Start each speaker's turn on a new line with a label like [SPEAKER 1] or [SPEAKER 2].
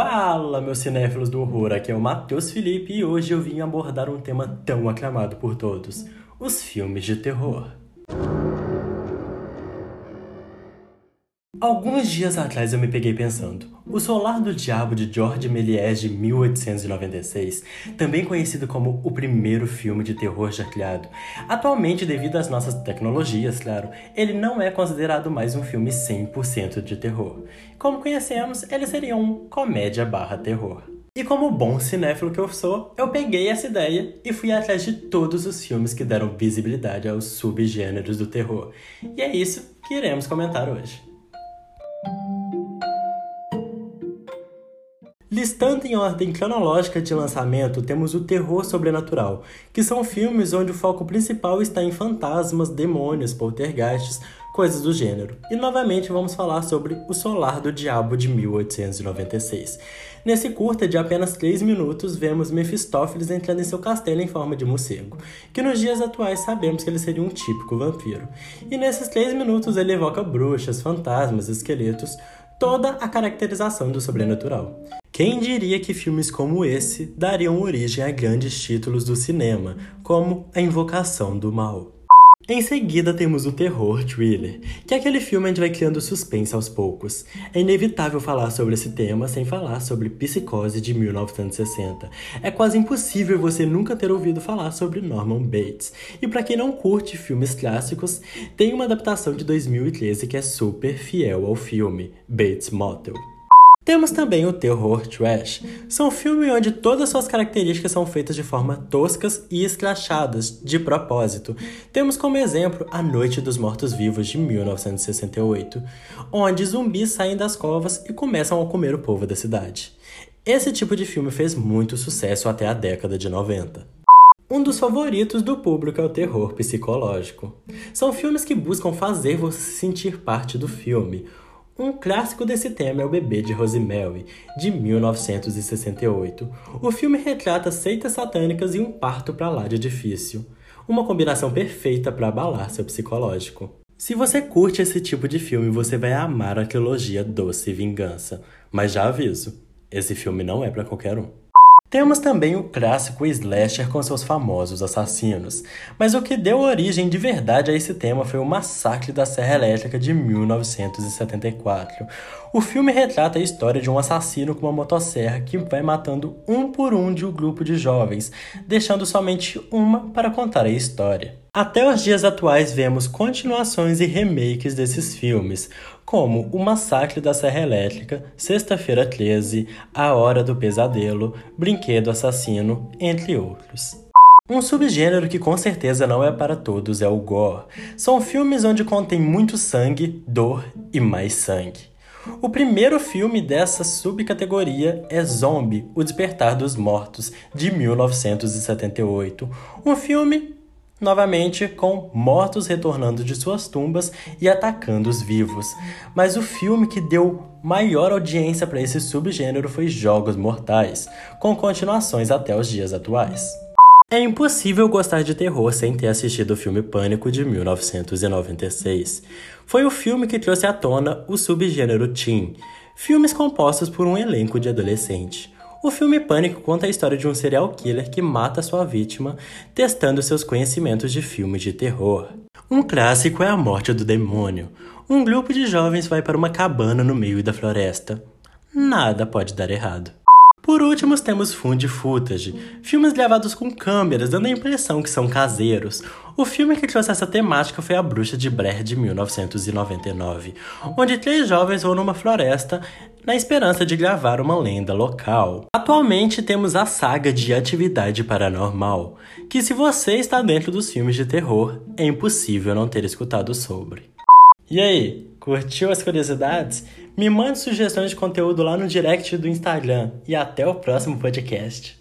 [SPEAKER 1] Fala, meus cinéfilos do horror, aqui é o Matheus Felipe e hoje eu vim abordar um tema tão aclamado por todos: os filmes de terror. Alguns dias atrás eu me peguei pensando. O Solar do Diabo de George Méliès de 1896, também conhecido como o primeiro filme de terror já criado. Atualmente, devido às nossas tecnologias, claro, ele não é considerado mais um filme 100% de terror. Como conhecemos, ele seria um comédia barra terror. E como bom cinéfilo que eu sou, eu peguei essa ideia e fui atrás de todos os filmes que deram visibilidade aos subgêneros do terror. E é isso que iremos comentar hoje. Listando em ordem cronológica de lançamento, temos o terror sobrenatural, que são filmes onde o foco principal está em fantasmas, demônios, poltergeists, coisas do gênero. E novamente vamos falar sobre O Solar do Diabo de 1896. Nesse curta de apenas 3 minutos, vemos Mefistófeles entrando em seu castelo em forma de morcego, que nos dias atuais sabemos que ele seria um típico vampiro. E nesses 3 minutos ele evoca bruxas, fantasmas, esqueletos, toda a caracterização do sobrenatural. Quem diria que filmes como esse dariam origem a grandes títulos do cinema, como A Invocação do Mal? Em seguida temos o terror thriller, que é aquele filme onde vai criando suspense aos poucos. É inevitável falar sobre esse tema sem falar sobre Psicose de 1960. É quase impossível você nunca ter ouvido falar sobre Norman Bates. E para quem não curte filmes clássicos, tem uma adaptação de 2013 que é super fiel ao filme, Bates Motel. Temos também o terror trash. São filmes onde todas suas características são feitas de forma toscas e escrachadas, de propósito. Temos como exemplo A Noite dos Mortos-Vivos de 1968, onde zumbis saem das covas e começam a comer o povo da cidade. Esse tipo de filme fez muito sucesso até a década de 90. Um dos favoritos do público é o terror psicológico. São filmes que buscam fazer você sentir parte do filme, um clássico desse tema é O Bebê de Rosemary, de 1968. O filme retrata seitas satânicas e um parto para lá de difícil. Uma combinação perfeita para abalar seu psicológico. Se você curte esse tipo de filme, você vai amar a trilogia Doce Vingança. Mas já aviso, esse filme não é para qualquer um. Temos também o clássico slasher com seus famosos assassinos, mas o que deu origem de verdade a esse tema foi o Massacre da Serra Elétrica de 1974. O filme retrata a história de um assassino com uma motosserra que vai matando um por um de um grupo de jovens, deixando somente uma para contar a história. Até os dias atuais vemos continuações e remakes desses filmes, como O Massacre da Serra Elétrica, Sexta-feira 13, A Hora do Pesadelo, Brinquedo Assassino, entre outros. Um subgênero que com certeza não é para todos é o gore. São filmes onde contém muito sangue, dor e mais sangue. O primeiro filme dessa subcategoria é Zombie: O Despertar dos Mortos, de 1978. Um filme novamente com mortos retornando de suas tumbas e atacando os vivos. Mas o filme que deu maior audiência para esse subgênero foi Jogos Mortais, com continuações até os dias atuais. É impossível gostar de terror sem ter assistido o filme Pânico de 1996. Foi o filme que trouxe à tona o subgênero teen, filmes compostos por um elenco de adolescente. O filme Pânico conta a história de um serial killer que mata sua vítima, testando seus conhecimentos de filmes de terror. Um clássico é A Morte do Demônio. Um grupo de jovens vai para uma cabana no meio da floresta. Nada pode dar errado. Por último, temos Fund Footage, filmes gravados com câmeras, dando a impressão que são caseiros. O filme que trouxe essa temática foi A Bruxa de Blair de 1999, onde três jovens vão numa floresta na esperança de gravar uma lenda local. Atualmente temos a saga de Atividade Paranormal, que se você está dentro dos filmes de terror, é impossível não ter escutado sobre. E aí, curtiu as curiosidades? Me mande sugestões de conteúdo lá no direct do Instagram e até o próximo podcast.